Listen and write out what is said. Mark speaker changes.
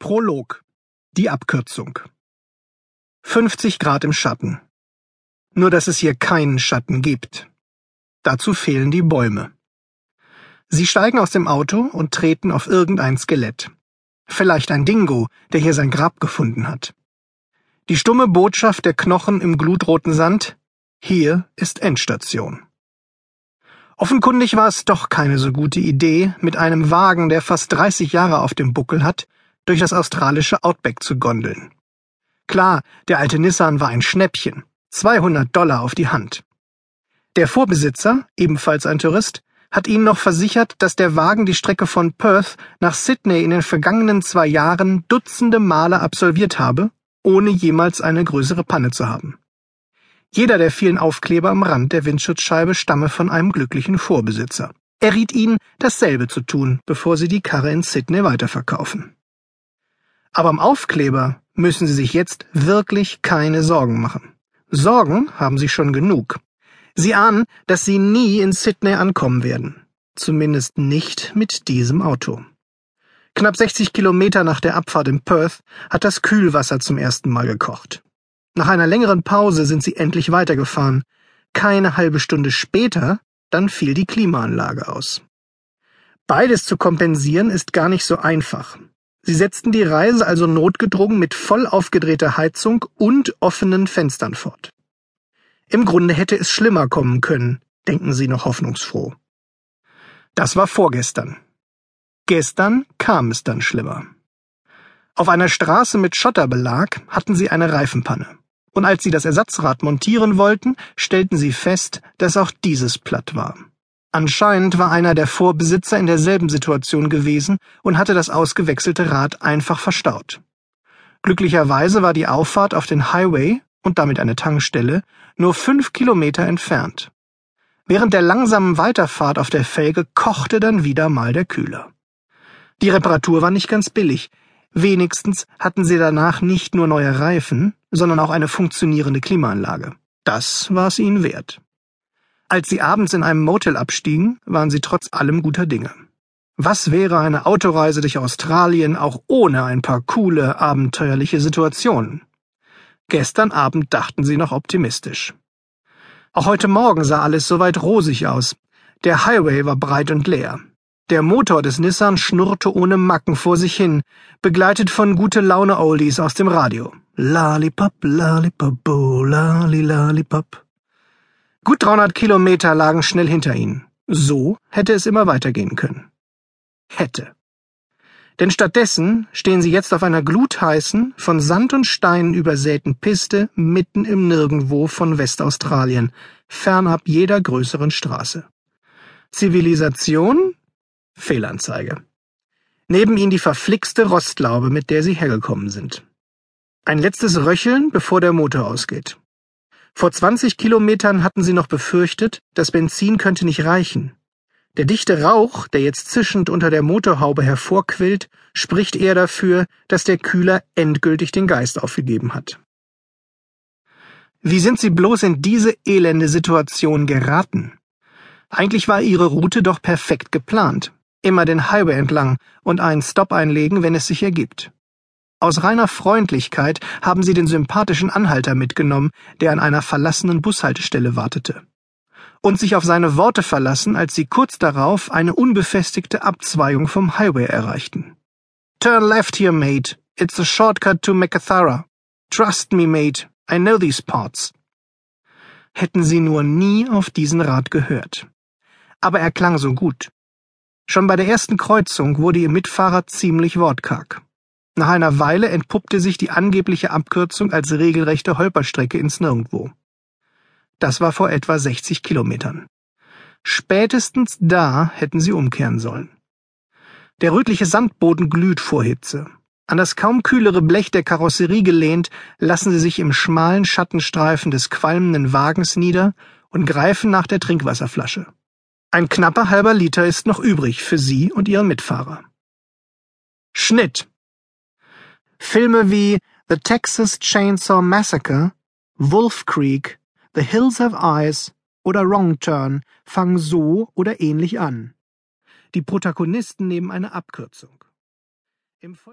Speaker 1: Prolog. Die Abkürzung. 50 Grad im Schatten. Nur dass es hier keinen Schatten gibt. Dazu fehlen die Bäume. Sie steigen aus dem Auto und treten auf irgendein Skelett. Vielleicht ein Dingo, der hier sein Grab gefunden hat. Die stumme Botschaft der Knochen im glutroten Sand, hier ist Endstation. Offenkundig war es doch keine so gute Idee, mit einem Wagen, der fast 30 Jahre auf dem Buckel hat, durch das australische Outback zu gondeln. Klar, der alte Nissan war ein Schnäppchen, 200 Dollar auf die Hand. Der Vorbesitzer, ebenfalls ein Tourist, hat ihnen noch versichert, dass der Wagen die Strecke von Perth nach Sydney in den vergangenen zwei Jahren dutzende Male absolviert habe, ohne jemals eine größere Panne zu haben. Jeder der vielen Aufkleber am Rand der Windschutzscheibe stamme von einem glücklichen Vorbesitzer. Er riet ihnen, dasselbe zu tun, bevor sie die Karre in Sydney weiterverkaufen. Aber am Aufkleber müssen Sie sich jetzt wirklich keine Sorgen machen. Sorgen haben Sie schon genug. Sie ahnen, dass Sie nie in Sydney ankommen werden. Zumindest nicht mit diesem Auto. Knapp 60 Kilometer nach der Abfahrt in Perth hat das Kühlwasser zum ersten Mal gekocht. Nach einer längeren Pause sind sie endlich weitergefahren. Keine halbe Stunde später, dann fiel die Klimaanlage aus. Beides zu kompensieren ist gar nicht so einfach. Sie setzten die Reise also notgedrungen mit voll aufgedrehter Heizung und offenen Fenstern fort. Im Grunde hätte es schlimmer kommen können, denken Sie noch hoffnungsfroh. Das war vorgestern. Gestern kam es dann schlimmer. Auf einer Straße mit Schotterbelag hatten sie eine Reifenpanne. Und als sie das Ersatzrad montieren wollten, stellten sie fest, dass auch dieses platt war. Anscheinend war einer der Vorbesitzer in derselben Situation gewesen und hatte das ausgewechselte Rad einfach verstaut. Glücklicherweise war die Auffahrt auf den Highway und damit eine Tankstelle nur fünf Kilometer entfernt. Während der langsamen Weiterfahrt auf der Felge kochte dann wieder mal der Kühler. Die Reparatur war nicht ganz billig. Wenigstens hatten sie danach nicht nur neue Reifen, sondern auch eine funktionierende Klimaanlage. Das war es ihnen wert. Als sie abends in einem Motel abstiegen, waren sie trotz allem guter Dinge. Was wäre eine Autoreise durch Australien auch ohne ein paar coole, abenteuerliche Situationen? Gestern Abend dachten sie noch optimistisch. Auch heute Morgen sah alles soweit rosig aus. Der Highway war breit und leer. Der Motor des Nissan schnurrte ohne Macken vor sich hin, begleitet von gute Laune Oldies aus dem Radio. Lollipop, lollipop, oh, lolli, lollipop. Gut 300 Kilometer lagen schnell hinter ihnen. So hätte es immer weitergehen können. Hätte. Denn stattdessen stehen sie jetzt auf einer glutheißen, von Sand und Steinen übersäten Piste mitten im Nirgendwo von Westaustralien, fernab jeder größeren Straße. Zivilisation? Fehlanzeige. Neben ihnen die verflixte Rostlaube, mit der sie hergekommen sind. Ein letztes Röcheln, bevor der Motor ausgeht. Vor 20 Kilometern hatten sie noch befürchtet, das Benzin könnte nicht reichen. Der dichte Rauch, der jetzt zischend unter der Motorhaube hervorquillt, spricht eher dafür, dass der Kühler endgültig den Geist aufgegeben hat. Wie sind sie bloß in diese elende Situation geraten? Eigentlich war ihre Route doch perfekt geplant. Immer den Highway entlang und einen Stop einlegen, wenn es sich ergibt. Aus reiner Freundlichkeit haben sie den sympathischen Anhalter mitgenommen, der an einer verlassenen Bushaltestelle wartete. Und sich auf seine Worte verlassen, als sie kurz darauf eine unbefestigte Abzweigung vom Highway erreichten. Turn left here, mate. It's a shortcut to Macathara. Trust me, mate. I know these parts. Hätten sie nur nie auf diesen Rat gehört. Aber er klang so gut. Schon bei der ersten Kreuzung wurde ihr Mitfahrer ziemlich wortkarg. Nach einer Weile entpuppte sich die angebliche Abkürzung als regelrechte Holperstrecke ins Nirgendwo. Das war vor etwa 60 Kilometern. Spätestens da hätten sie umkehren sollen. Der rötliche Sandboden glüht vor Hitze. An das kaum kühlere Blech der Karosserie gelehnt, lassen sie sich im schmalen Schattenstreifen des qualmenden Wagens nieder und greifen nach der Trinkwasserflasche. Ein knapper halber Liter ist noch übrig für sie und ihren Mitfahrer. Schnitt Filme wie The Texas Chainsaw Massacre, Wolf Creek, The Hills Have Eyes oder Wrong Turn fangen so oder ähnlich an. Die Protagonisten nehmen eine Abkürzung.